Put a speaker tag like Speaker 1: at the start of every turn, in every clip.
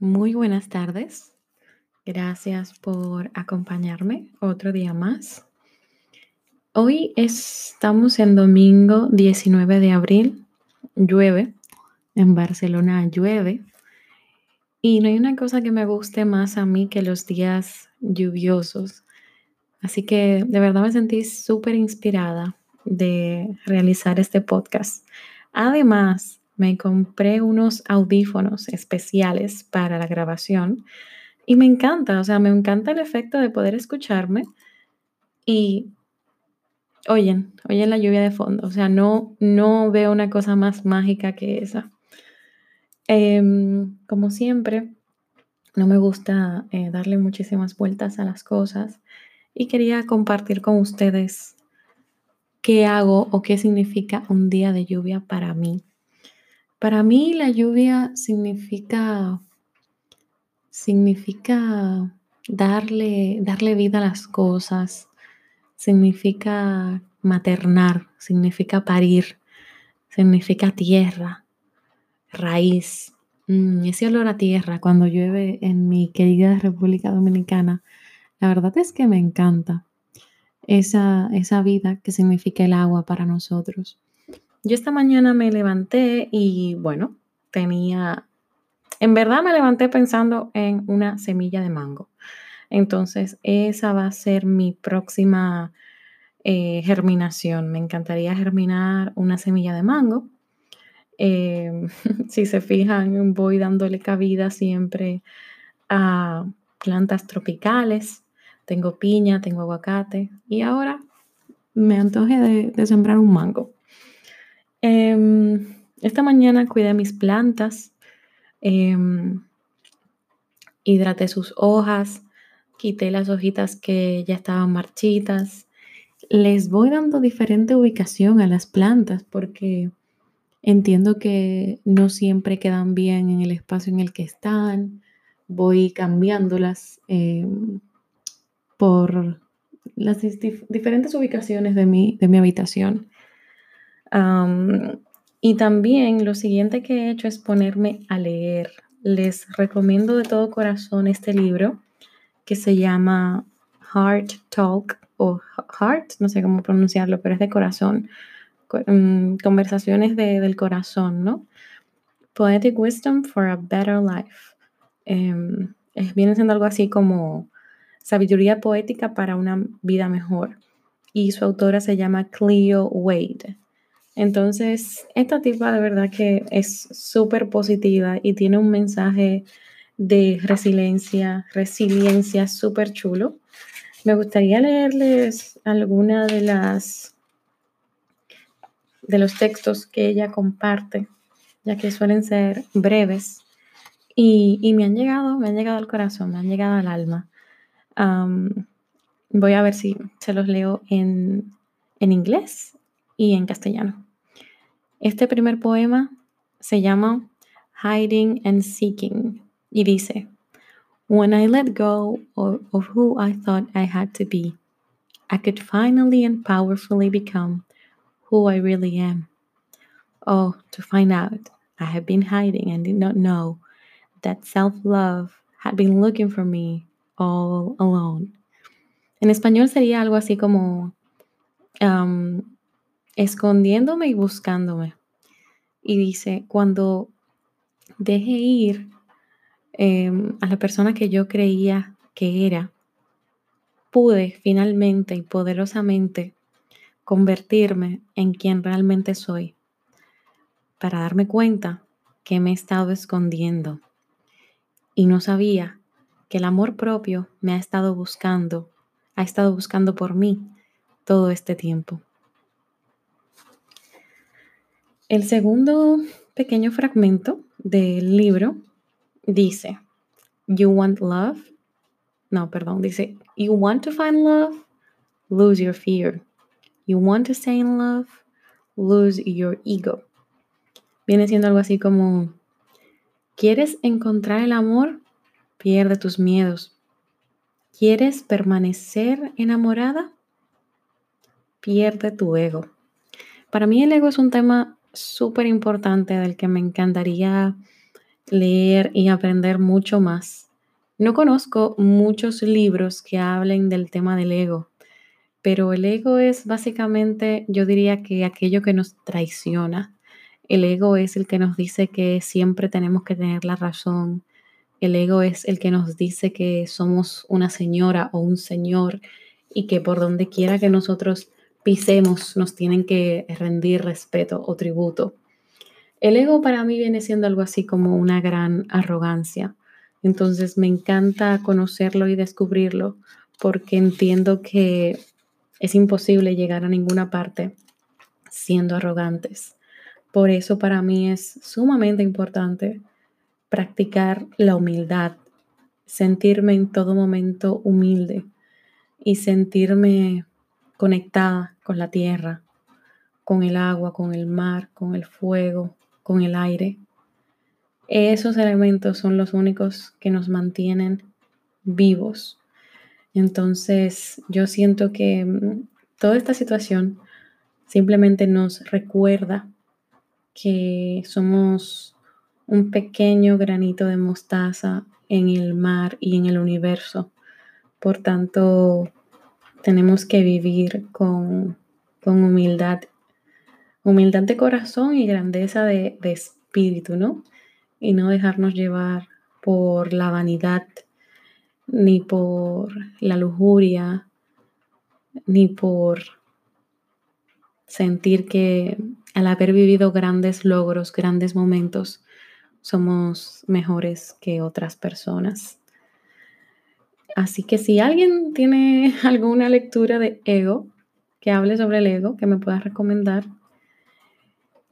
Speaker 1: Muy buenas tardes. Gracias por acompañarme otro día más. Hoy estamos en domingo 19 de abril. Llueve. En Barcelona llueve. Y no hay una cosa que me guste más a mí que los días lluviosos. Así que de verdad me sentí súper inspirada de realizar este podcast. Además, me compré unos audífonos especiales para la grabación y me encanta, o sea, me encanta el efecto de poder escucharme y oyen, oyen la lluvia de fondo, o sea, no, no veo una cosa más mágica que esa. Em, como siempre, no me gusta eh, darle muchísimas vueltas a las cosas y quería compartir con ustedes qué hago o qué significa un día de lluvia para mí. Para mí la lluvia significa, significa darle, darle vida a las cosas, significa maternar, significa parir, significa tierra, raíz. Mm, ese olor a tierra cuando llueve en mi querida República Dominicana, la verdad es que me encanta esa, esa vida que significa el agua para nosotros. Yo esta mañana me levanté y bueno, tenía, en verdad me levanté pensando en una semilla de mango. Entonces, esa va a ser mi próxima eh, germinación. Me encantaría germinar una semilla de mango. Em, si se fijan, voy dándole cabida siempre a plantas tropicales. Tengo piña, tengo aguacate y ahora me antoje de sembrar un mango. Em, esta mañana cuidé mis plantas, em, hidraté sus hojas, quité las hojitas que ya estaban marchitas. Les voy dando diferente ubicación a las plantas porque entiendo que no siempre quedan bien en el espacio en el que están. Voy cambiándolas em, por las diferentes ubicaciones de mi, de mi habitación y también lo siguiente que he hecho es ponerme a leer. Les recomiendo de todo corazón este libro que se llama Heart Talk o Heart, no sé cómo pronunciarlo, pero es de corazón. Mm, conversaciones del corazón, ¿no? Poetic Wisdom for a Better Life. Em, viene siendo algo así como sabiduría poética para una vida mejor. Y su autora se llama Cleo Wade. Entonces, esta tipa de verdad que es súper positiva y tiene un mensaje de resiliencia, resiliencia súper chulo. Me gustaría leerles alguna de las de los textos que ella comparte, ya que suelen ser breves y, me han llegado, me han llegado al corazón, me han llegado al alma. voy a ver si se los leo en, en inglés y en castellano. Este primer poema se llama Hiding and Seeking y dice, When I let go of, who I thought I had to be, I could finally and powerfully become who I really am. Oh, to find out I had been hiding and did not know that self love had been looking for me all alone. En español sería algo así como um, escondiéndome y buscándome. Y dice, cuando deje ir em, a la persona que yo creía que era, pude finalmente y poderosamente convertirme en quien realmente soy, para darme cuenta que me he estado escondiendo y no sabía que el amor propio me ha estado buscando, ha estado buscando por mí todo este tiempo. El segundo pequeño fragmento del libro dice, You want love? No, perdón, dice, You want to find love? Lose your fear. You want to stay in love? Lose your ego. Viene siendo algo así como, ¿quieres encontrar el amor? Pierde tus miedos. ¿Quieres permanecer enamorada? Pierde tu ego. Para mí el ego es un tema súper importante del que me encantaría leer y aprender mucho más. No conozco muchos libros que hablen del tema del ego, pero el ego es básicamente, yo diría que aquello que nos traiciona. El ego es el que nos dice que siempre tenemos que tener la razón. El ego es el que nos dice que somos una señora o un señor y que por donde quiera que nosotros pisemos nos tienen que rendir respeto o tributo. El ego para mí viene siendo algo así como una gran arrogancia. Entonces me encanta conocerlo y descubrirlo porque entiendo que es imposible llegar a ninguna parte siendo arrogantes. Por eso para mí es sumamente importante practicar la humildad, sentirme en todo momento humilde y sentirme conectada con la tierra, con el agua, con el mar, con el fuego, con el aire. Esos elementos son los únicos que nos mantienen vivos. Entonces yo siento que mm, toda esta situación simplemente nos recuerda que somos un pequeño granito de mostaza en el mar y en el universo. Por tanto, tenemos que vivir con, humildad, humildad de corazón y grandeza de, de espíritu, ¿no? Y no dejarnos llevar por la vanidad, ni por la lujuria, ni por sentir que al haber vivido grandes logros, grandes momentos, somos mejores que otras personas. Así que si alguien tiene alguna lectura de ego, que hable sobre el ego, que me pueda recomendar,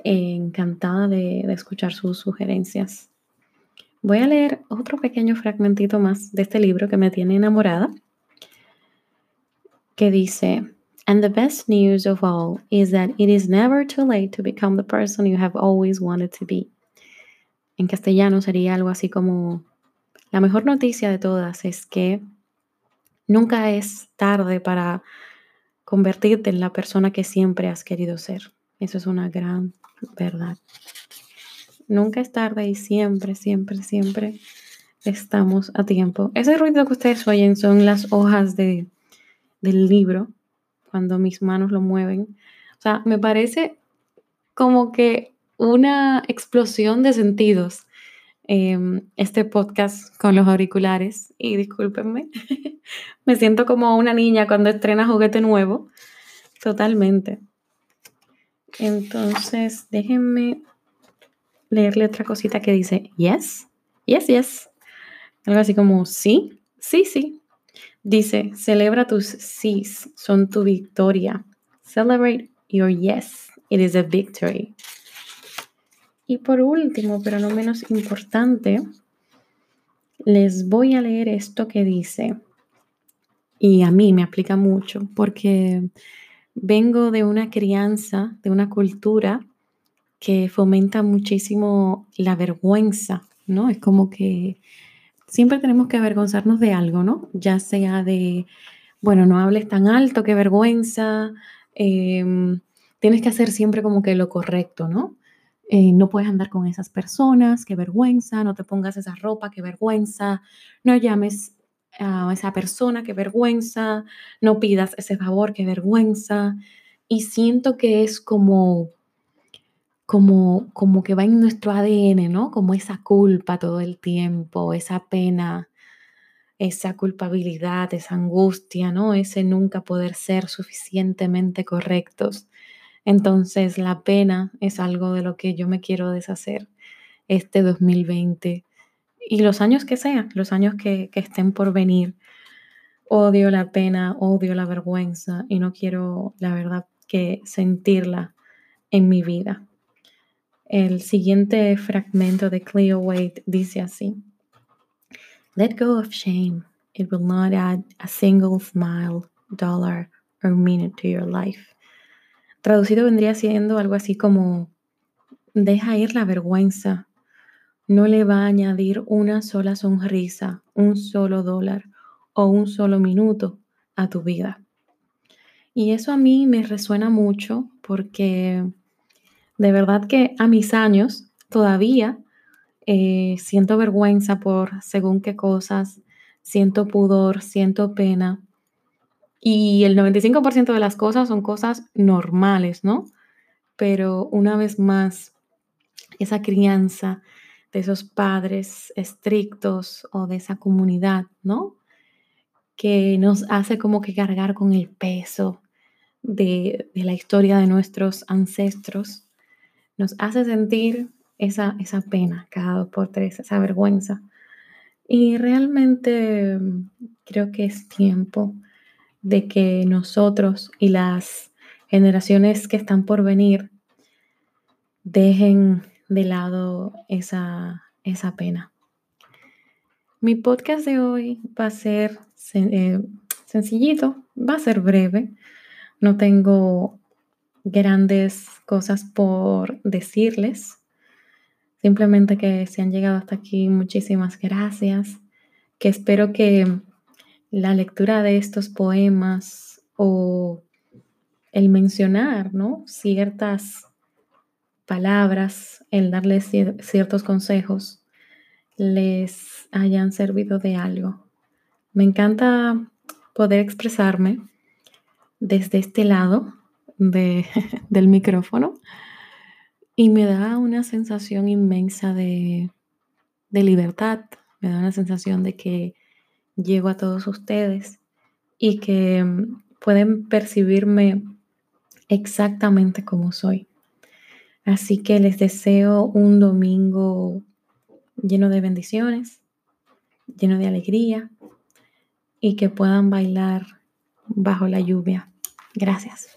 Speaker 1: encantada de, de escuchar sus sugerencias. Voy a leer otro pequeño fragmentito más de este libro que me tiene enamorada, que dice, And the best news of all is that it is never too late to become the person you have always wanted to be. En castellano sería algo así como, la mejor noticia de todas es que nunca es tarde para convertirte en la persona que siempre has querido ser. Eso es una gran verdad. Nunca es tarde y siempre, siempre, siempre estamos a tiempo. Ese ruido que ustedes oyen son las hojas de, del libro cuando mis manos lo mueven. O sea, me parece como que una explosión de sentidos em, este podcast con los auriculares. Y discúlpenme, me siento como una niña cuando estrena juguete nuevo. Totalmente. Entonces, déjenme leerle otra cosita que dice, yes, yes, yes. Algo así como, sí, sí, sí. Dice, celebra tus sís, son tu victoria. Celebrate your yes, it is a victory. Y por último, pero no menos importante, les voy a leer esto que dice, y a mí me aplica mucho, porque vengo de una crianza, de una cultura que fomenta muchísimo la vergüenza, ¿no? Es como que siempre tenemos que avergonzarnos de algo, ¿no? Ya sea de, bueno, no hables tan alto, qué vergüenza, em, tienes que hacer siempre como que lo correcto, ¿no? Eh, no puedes andar con esas personas, qué vergüenza, no te pongas esa ropa, qué vergüenza, no llames a esa persona, qué vergüenza, no pidas ese favor, qué vergüenza. Y siento que es como, como, como que va en nuestro ADN, ¿no? Como esa culpa todo el tiempo, esa pena, esa culpabilidad, esa angustia, ¿no? Ese nunca poder ser suficientemente correctos. Entonces la pena es algo de lo que yo me quiero deshacer este 2020 y los años que sean, los años que, que estén por venir. Odio la pena, odio la vergüenza y no quiero, la verdad, que sentirla en mi vida. El siguiente fragmento de Cleo Wade dice así: Let go of shame. It will not add a single smile, dollar, or minute to your life. Traducido vendría siendo algo así como, deja ir la vergüenza, no le va a añadir una sola sonrisa, un solo dólar o un solo minuto a tu vida. Y eso a mí me resuena mucho porque de verdad que a mis años todavía eh, siento vergüenza por según qué cosas, siento pudor, siento pena. Y el 95% de las cosas son cosas normales, ¿no? Pero una vez más, esa crianza de esos padres estrictos o de esa comunidad, ¿no? Que nos hace como que cargar con el peso de, la historia de nuestros ancestros, nos hace sentir esa, esa pena cada dos por tres, esa vergüenza. Y realmente creo que es tiempo de que nosotros y las generaciones que están por venir dejen de lado esa, esa pena. Mi podcast de hoy va a ser eh, sencillito, va a ser breve. No tengo grandes cosas por decirles. Simplemente que se han llegado hasta aquí, muchísimas gracias. Que espero que la lectura de estos poemas o el mencionar, ¿no? Ciertas palabras, el darles ciertos consejos, les hayan servido de algo. Me encanta poder expresarme desde este lado del micrófono y me da una sensación inmensa de, de libertad, me da una sensación de que llego a todos ustedes y que mm, pueden percibirme exactamente como soy. Así que les deseo un domingo lleno de bendiciones, lleno de alegría y que puedan bailar bajo la lluvia. Gracias.